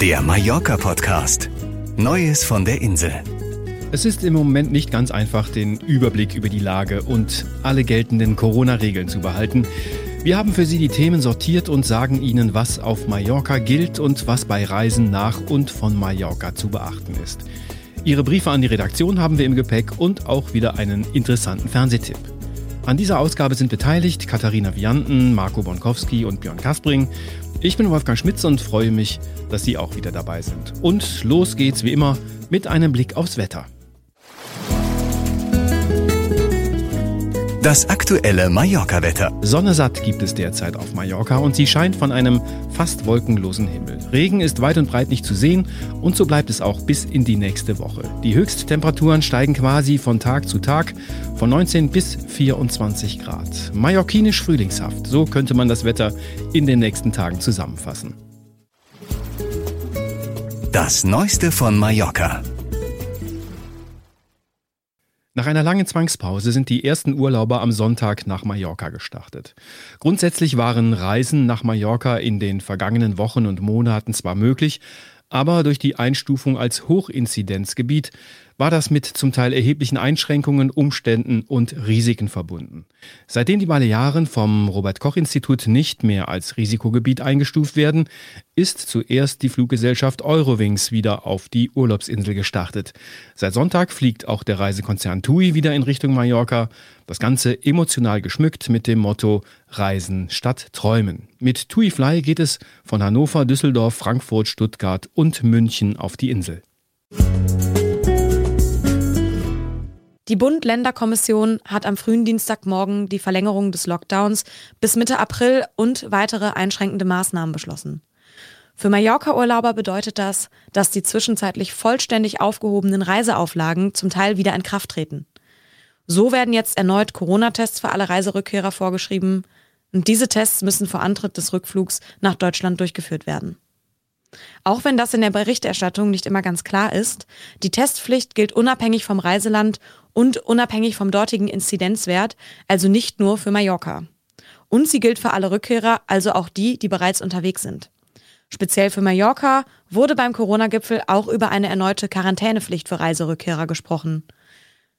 Der Mallorca-Podcast. Neues von der Insel. Es ist im Moment nicht ganz einfach, den Überblick über die Lage und alle geltenden Corona-Regeln zu behalten. Wir haben für Sie die Themen sortiert und sagen Ihnen, was auf Mallorca gilt und was bei Reisen nach und von Mallorca zu beachten ist. Ihre Briefe an die Redaktion haben wir im Gepäck und auch wieder einen interessanten Fernsehtipp. An dieser Ausgabe sind beteiligt Katharina Vianten, Marco Bonkowski und Björn Kaspring. Ich bin Wolfgang Schmitz und freue mich, dass Sie auch wieder dabei sind. Und los geht's wie immer mit einem Blick aufs Wetter. Das aktuelle Mallorca-Wetter. Sonne satt gibt es derzeit auf Mallorca und sie scheint von einem fast wolkenlosen Himmel. Regen ist weit und breit nicht zu sehen und so bleibt es auch bis in die nächste Woche. Die Höchsttemperaturen steigen quasi von Tag zu Tag von 19 bis 24 Grad. Mallorquinisch frühlingshaft, so könnte man das Wetter in den nächsten Tagen zusammenfassen. Das Neueste von Mallorca. Nach einer langen Zwangspause sind die ersten Urlauber am Sonntag nach Mallorca gestartet. Grundsätzlich waren Reisen nach Mallorca in den vergangenen Wochen und Monaten zwar möglich, aber durch die Einstufung als Hochinzidenzgebiet war das mit zum Teil erheblichen Einschränkungen, Umständen und Risiken verbunden. Seitdem die Balearen vom Robert Koch Institut nicht mehr als Risikogebiet eingestuft werden, ist zuerst die Fluggesellschaft Eurowings wieder auf die Urlaubsinsel gestartet. Seit Sonntag fliegt auch der Reisekonzern TUI wieder in Richtung Mallorca. Das Ganze emotional geschmückt mit dem Motto Reisen statt Träumen. Mit TUI Fly geht es von Hannover, Düsseldorf, Frankfurt, Stuttgart und München auf die Insel. Die Bund-Länder-Kommission hat am frühen Dienstagmorgen die Verlängerung des Lockdowns bis Mitte April und weitere einschränkende Maßnahmen beschlossen. Für Mallorca-Urlauber bedeutet das, dass die zwischenzeitlich vollständig aufgehobenen Reiseauflagen zum Teil wieder in Kraft treten. So werden jetzt erneut Corona-Tests für alle Reiserückkehrer vorgeschrieben und diese Tests müssen vor Antritt des Rückflugs nach Deutschland durchgeführt werden. Auch wenn das in der Berichterstattung nicht immer ganz klar ist, die Testpflicht gilt unabhängig vom Reiseland und unabhängig vom dortigen Inzidenzwert, also nicht nur für Mallorca. Und sie gilt für alle Rückkehrer, also auch die, die bereits unterwegs sind. Speziell für Mallorca wurde beim Corona-Gipfel auch über eine erneute Quarantänepflicht für Reiserückkehrer gesprochen.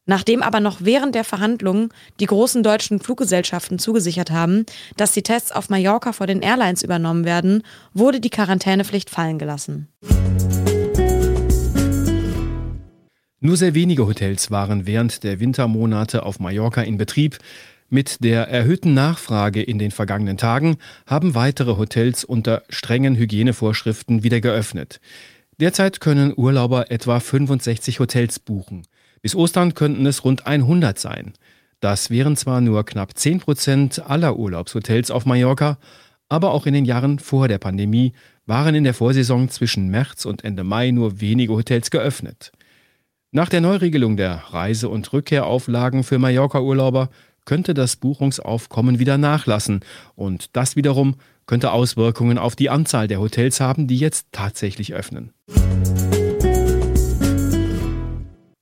Nachdem aber noch während der Verhandlungen die großen deutschen Fluggesellschaften zugesichert haben, dass die Tests auf Mallorca vor den Airlines übernommen werden, wurde die Quarantänepflicht fallen gelassen. Nur sehr wenige Hotels waren während der Wintermonate auf Mallorca in Betrieb. Mit der erhöhten Nachfrage in den vergangenen Tagen haben weitere Hotels unter strengen Hygienevorschriften wieder geöffnet. Derzeit können Urlauber etwa 65 Hotels buchen. Bis Ostern könnten es rund 100 sein. Das wären zwar nur knapp 10 Prozent aller Urlaubshotels auf Mallorca, aber auch in den Jahren vor der Pandemie waren in der Vorsaison zwischen März und Ende Mai nur wenige Hotels geöffnet. Nach der Neuregelung der Reise- und Rückkehrauflagen für Mallorca-Urlauber könnte das Buchungsaufkommen wieder nachlassen und das wiederum könnte Auswirkungen auf die Anzahl der Hotels haben, die jetzt tatsächlich öffnen.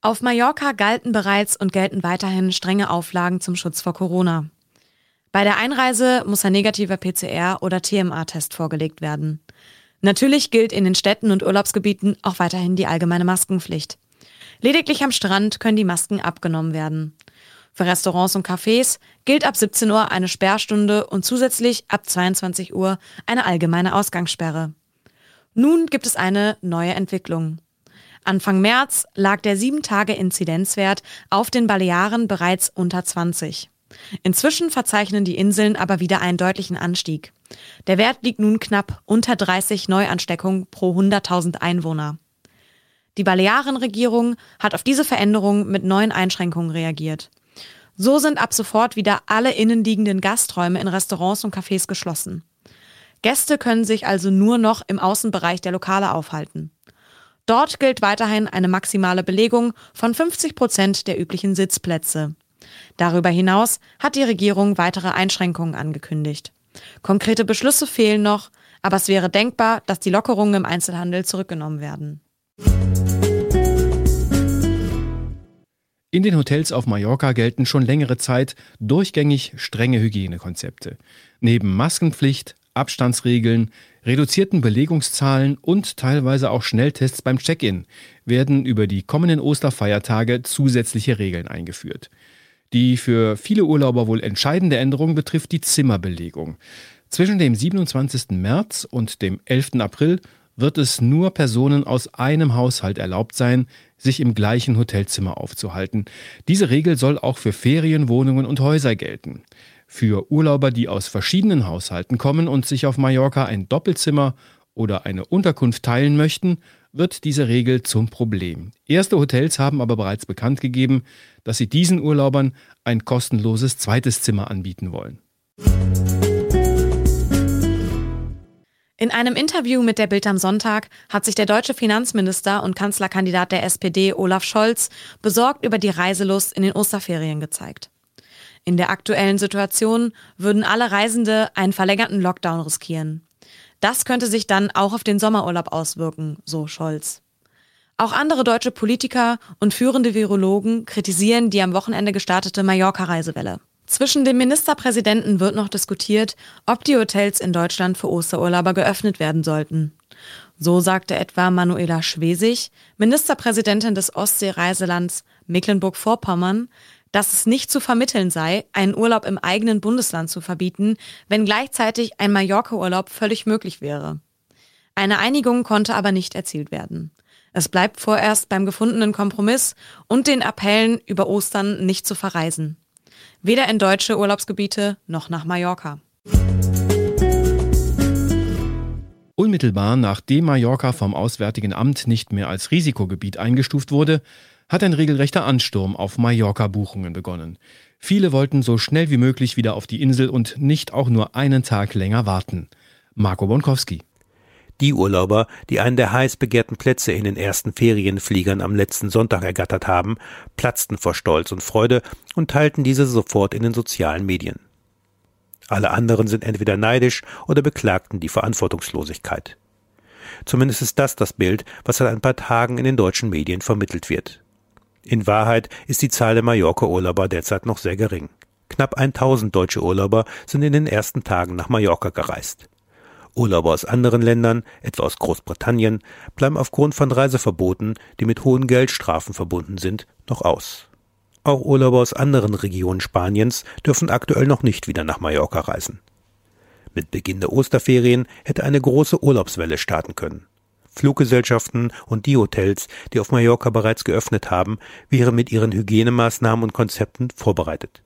Auf Mallorca galten bereits und gelten weiterhin strenge Auflagen zum Schutz vor Corona. Bei der Einreise muss ein negativer PCR- oder TMA-Test vorgelegt werden. Natürlich gilt in den Städten und Urlaubsgebieten auch weiterhin die allgemeine Maskenpflicht. Lediglich am Strand können die Masken abgenommen werden. Für Restaurants und Cafés gilt ab 17 Uhr eine Sperrstunde und zusätzlich ab 22 Uhr eine allgemeine Ausgangssperre. Nun gibt es eine neue Entwicklung. Anfang März lag der 7-Tage-Inzidenzwert auf den Balearen bereits unter 20. Inzwischen verzeichnen die Inseln aber wieder einen deutlichen Anstieg. Der Wert liegt nun knapp unter 30 Neuansteckungen pro 100.000 Einwohner. Die Balearenregierung hat auf diese Veränderung mit neuen Einschränkungen reagiert. So sind ab sofort wieder alle innenliegenden Gasträume in Restaurants und Cafés geschlossen. Gäste können sich also nur noch im Außenbereich der Lokale aufhalten. Dort gilt weiterhin eine maximale Belegung von 50 Prozent der üblichen Sitzplätze. Darüber hinaus hat die Regierung weitere Einschränkungen angekündigt. Konkrete Beschlüsse fehlen noch, aber es wäre denkbar, dass die Lockerungen im Einzelhandel zurückgenommen werden. In den Hotels auf Mallorca gelten schon längere Zeit durchgängig strenge Hygienekonzepte. Neben Maskenpflicht, Abstandsregeln, reduzierten Belegungszahlen und teilweise auch Schnelltests beim Check-in werden über die kommenden Osterfeiertage zusätzliche Regeln eingeführt. Die für viele Urlauber wohl entscheidende Änderung betrifft die Zimmerbelegung. Zwischen dem 27. März und dem 11. April wird es nur Personen aus einem Haushalt erlaubt sein, sich im gleichen Hotelzimmer aufzuhalten. Diese Regel soll auch für Ferienwohnungen und Häuser gelten. Für Urlauber, die aus verschiedenen Haushalten kommen und sich auf Mallorca ein Doppelzimmer oder eine Unterkunft teilen möchten, wird diese Regel zum Problem. Erste Hotels haben aber bereits bekannt gegeben, dass sie diesen Urlaubern ein kostenloses zweites Zimmer anbieten wollen. In einem Interview mit der Bild am Sonntag hat sich der deutsche Finanzminister und Kanzlerkandidat der SPD Olaf Scholz besorgt über die Reiselust in den Osterferien gezeigt. In der aktuellen Situation würden alle Reisende einen verlängerten Lockdown riskieren. Das könnte sich dann auch auf den Sommerurlaub auswirken, so Scholz. Auch andere deutsche Politiker und führende Virologen kritisieren die am Wochenende gestartete Mallorca-Reisewelle. Zwischen den Ministerpräsidenten wird noch diskutiert, ob die Hotels in Deutschland für Osterurlauber geöffnet werden sollten. So sagte etwa Manuela Schwesig, Ministerpräsidentin des Ostseereiselands Mecklenburg-Vorpommern, dass es nicht zu vermitteln sei, einen Urlaub im eigenen Bundesland zu verbieten, wenn gleichzeitig ein Mallorca-Urlaub völlig möglich wäre. Eine Einigung konnte aber nicht erzielt werden. Es bleibt vorerst beim gefundenen Kompromiss und den Appellen, über Ostern nicht zu verreisen. Weder in deutsche Urlaubsgebiete noch nach Mallorca. Unmittelbar nachdem Mallorca vom Auswärtigen Amt nicht mehr als Risikogebiet eingestuft wurde, hat ein regelrechter Ansturm auf Mallorca-Buchungen begonnen. Viele wollten so schnell wie möglich wieder auf die Insel und nicht auch nur einen Tag länger warten. Marco Bonkowski. Die Urlauber, die einen der heiß begehrten Plätze in den ersten Ferienfliegern am letzten Sonntag ergattert haben, platzten vor Stolz und Freude und teilten diese sofort in den sozialen Medien. Alle anderen sind entweder neidisch oder beklagten die Verantwortungslosigkeit. Zumindest ist das das Bild, was seit ein paar Tagen in den deutschen Medien vermittelt wird. In Wahrheit ist die Zahl der Mallorca-Urlauber derzeit noch sehr gering. Knapp 1000 deutsche Urlauber sind in den ersten Tagen nach Mallorca gereist. Urlauber aus anderen Ländern, etwa aus Großbritannien, bleiben aufgrund von Reiseverboten, die mit hohen Geldstrafen verbunden sind, noch aus. Auch Urlauber aus anderen Regionen Spaniens dürfen aktuell noch nicht wieder nach Mallorca reisen. Mit Beginn der Osterferien hätte eine große Urlaubswelle starten können. Fluggesellschaften und die Hotels, die auf Mallorca bereits geöffnet haben, wären mit ihren Hygienemaßnahmen und Konzepten vorbereitet.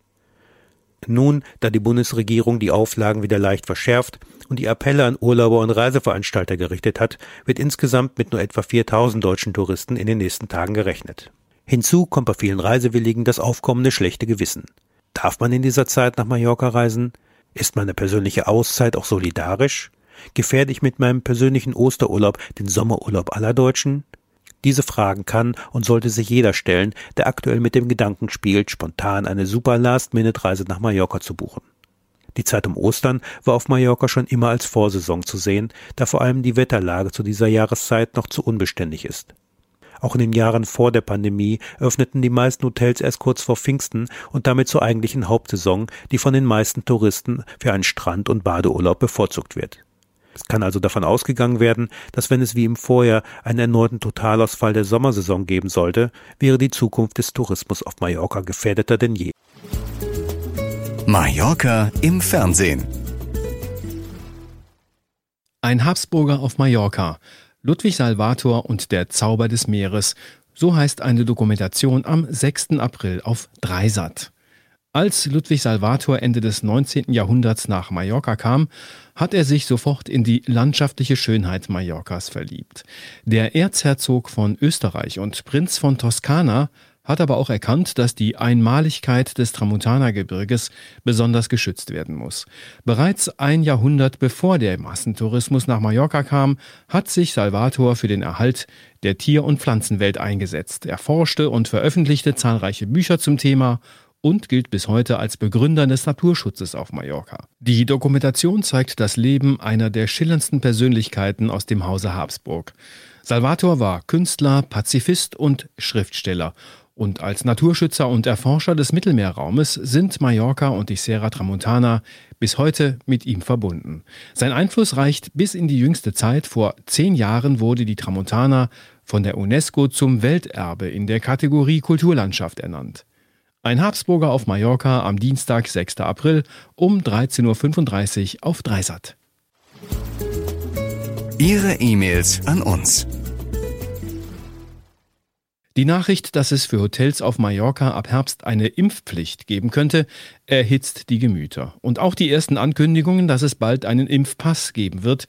Nun, da die Bundesregierung die Auflagen wieder leicht verschärft und die Appelle an Urlauber und Reiseveranstalter gerichtet hat, wird insgesamt mit nur etwa 4000 deutschen Touristen in den nächsten Tagen gerechnet. Hinzu kommt bei vielen Reisewilligen das aufkommende schlechte Gewissen. Darf man in dieser Zeit nach Mallorca reisen? Ist meine persönliche Auszeit auch solidarisch? Gefährde ich mit meinem persönlichen Osterurlaub den Sommerurlaub aller Deutschen? Diese Fragen kann und sollte sich jeder stellen, der aktuell mit dem Gedanken spielt, spontan eine super Last-Minute-Reise nach Mallorca zu buchen. Die Zeit um Ostern war auf Mallorca schon immer als Vorsaison zu sehen, da vor allem die Wetterlage zu dieser Jahreszeit noch zu unbeständig ist. Auch in den Jahren vor der Pandemie öffneten die meisten Hotels erst kurz vor Pfingsten und damit zur eigentlichen Hauptsaison, die von den meisten Touristen für einen Strand- und Badeurlaub bevorzugt wird. Es kann also davon ausgegangen werden, dass wenn es wie im Vorjahr einen erneuten Totalausfall der Sommersaison geben sollte, wäre die Zukunft des Tourismus auf Mallorca gefährdeter denn je. Mallorca im Fernsehen. Ein Habsburger auf Mallorca. Ludwig Salvator und der Zauber des Meeres. So heißt eine Dokumentation am 6. April auf Dreisat. Als Ludwig Salvator Ende des 19. Jahrhunderts nach Mallorca kam, hat er sich sofort in die landschaftliche Schönheit Mallorcas verliebt. Der Erzherzog von Österreich und Prinz von Toskana hat aber auch erkannt, dass die Einmaligkeit des Tramontana-Gebirges besonders geschützt werden muss. Bereits ein Jahrhundert bevor der Massentourismus nach Mallorca kam, hat sich Salvator für den Erhalt der Tier- und Pflanzenwelt eingesetzt. Er forschte und veröffentlichte zahlreiche Bücher zum Thema und gilt bis heute als Begründer des Naturschutzes auf Mallorca. Die Dokumentation zeigt das Leben einer der schillerndsten Persönlichkeiten aus dem Hause Habsburg. Salvator war Künstler, Pazifist und Schriftsteller und als Naturschützer und Erforscher des Mittelmeerraumes sind Mallorca und die Serra Tramontana bis heute mit ihm verbunden. Sein Einfluss reicht bis in die jüngste Zeit. Vor zehn Jahren wurde die Tramontana von der UNESCO zum Welterbe in der Kategorie Kulturlandschaft ernannt. Ein Habsburger auf Mallorca am Dienstag, 6. April um 13.35 Uhr auf Dreisat. Ihre E-Mails an uns. Die Nachricht, dass es für Hotels auf Mallorca ab Herbst eine Impfpflicht geben könnte, erhitzt die Gemüter. Und auch die ersten Ankündigungen, dass es bald einen Impfpass geben wird,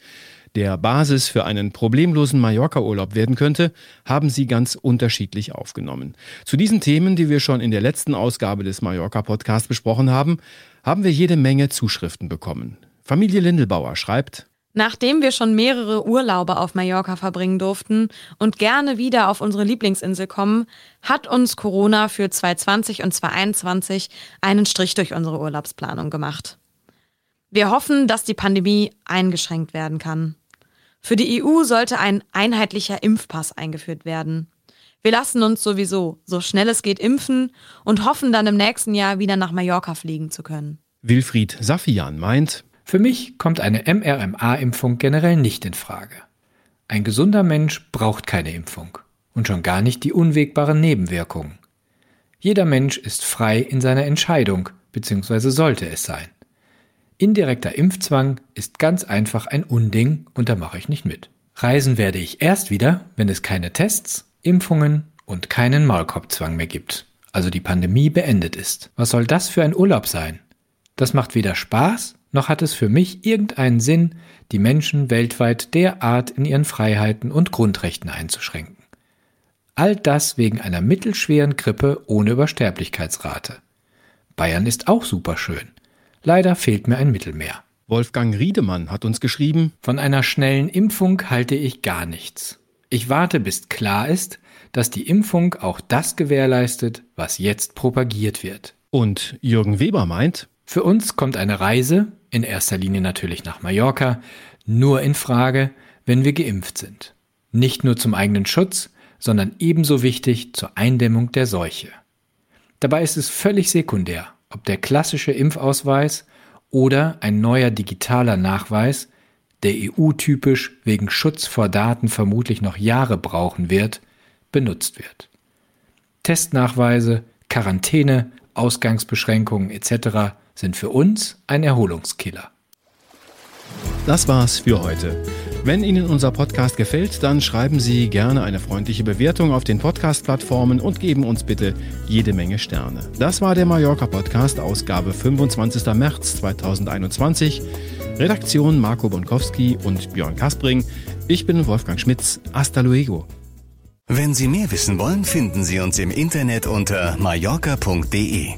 der Basis für einen problemlosen Mallorca-Urlaub werden könnte, haben sie ganz unterschiedlich aufgenommen. Zu diesen Themen, die wir schon in der letzten Ausgabe des Mallorca-Podcasts besprochen haben, haben wir jede Menge Zuschriften bekommen. Familie Lindelbauer schreibt, Nachdem wir schon mehrere Urlaube auf Mallorca verbringen durften und gerne wieder auf unsere Lieblingsinsel kommen, hat uns Corona für 2020 und 2021 einen Strich durch unsere Urlaubsplanung gemacht. Wir hoffen, dass die Pandemie eingeschränkt werden kann. Für die EU sollte ein einheitlicher Impfpass eingeführt werden. Wir lassen uns sowieso so schnell es geht impfen und hoffen dann im nächsten Jahr wieder nach Mallorca fliegen zu können. Wilfried Safian meint, für mich kommt eine mRNA-Impfung generell nicht in Frage. Ein gesunder Mensch braucht keine Impfung und schon gar nicht die unwegbaren Nebenwirkungen. Jeder Mensch ist frei in seiner Entscheidung, bzw. sollte es sein. Indirekter Impfzwang ist ganz einfach ein Unding und da mache ich nicht mit. Reisen werde ich erst wieder, wenn es keine Tests, Impfungen und keinen Maulkorbzwang mehr gibt. Also die Pandemie beendet ist. Was soll das für ein Urlaub sein? Das macht weder Spaß, noch hat es für mich irgendeinen Sinn, die Menschen weltweit derart in ihren Freiheiten und Grundrechten einzuschränken. All das wegen einer mittelschweren Grippe ohne Übersterblichkeitsrate. Bayern ist auch super schön. Leider fehlt mir ein Mittelmeer. Wolfgang Riedemann hat uns geschrieben, Von einer schnellen Impfung halte ich gar nichts. Ich warte, bis klar ist, dass die Impfung auch das gewährleistet, was jetzt propagiert wird. Und Jürgen Weber meint, für uns kommt eine Reise, in erster Linie natürlich nach Mallorca, nur in Frage, wenn wir geimpft sind. Nicht nur zum eigenen Schutz, sondern ebenso wichtig zur Eindämmung der Seuche. Dabei ist es völlig sekundär, ob der klassische Impfausweis oder ein neuer digitaler Nachweis, der EU-typisch wegen Schutz vor Daten vermutlich noch Jahre brauchen wird, benutzt wird. Testnachweise, Quarantäne, Ausgangsbeschränkungen etc. sind für uns ein Erholungskiller. Das war's für heute. Wenn Ihnen unser Podcast gefällt, dann schreiben Sie gerne eine freundliche Bewertung auf den Podcast-Plattformen und geben uns bitte jede Menge Sterne. Das war der Mallorca Podcast, Ausgabe 25. März 2021. Redaktion Marco Bonkowski und Björn Kaspring. Ich bin Wolfgang Schmitz. Hasta luego. Wenn Sie mehr wissen wollen, finden Sie uns im Internet unter mallorca.de.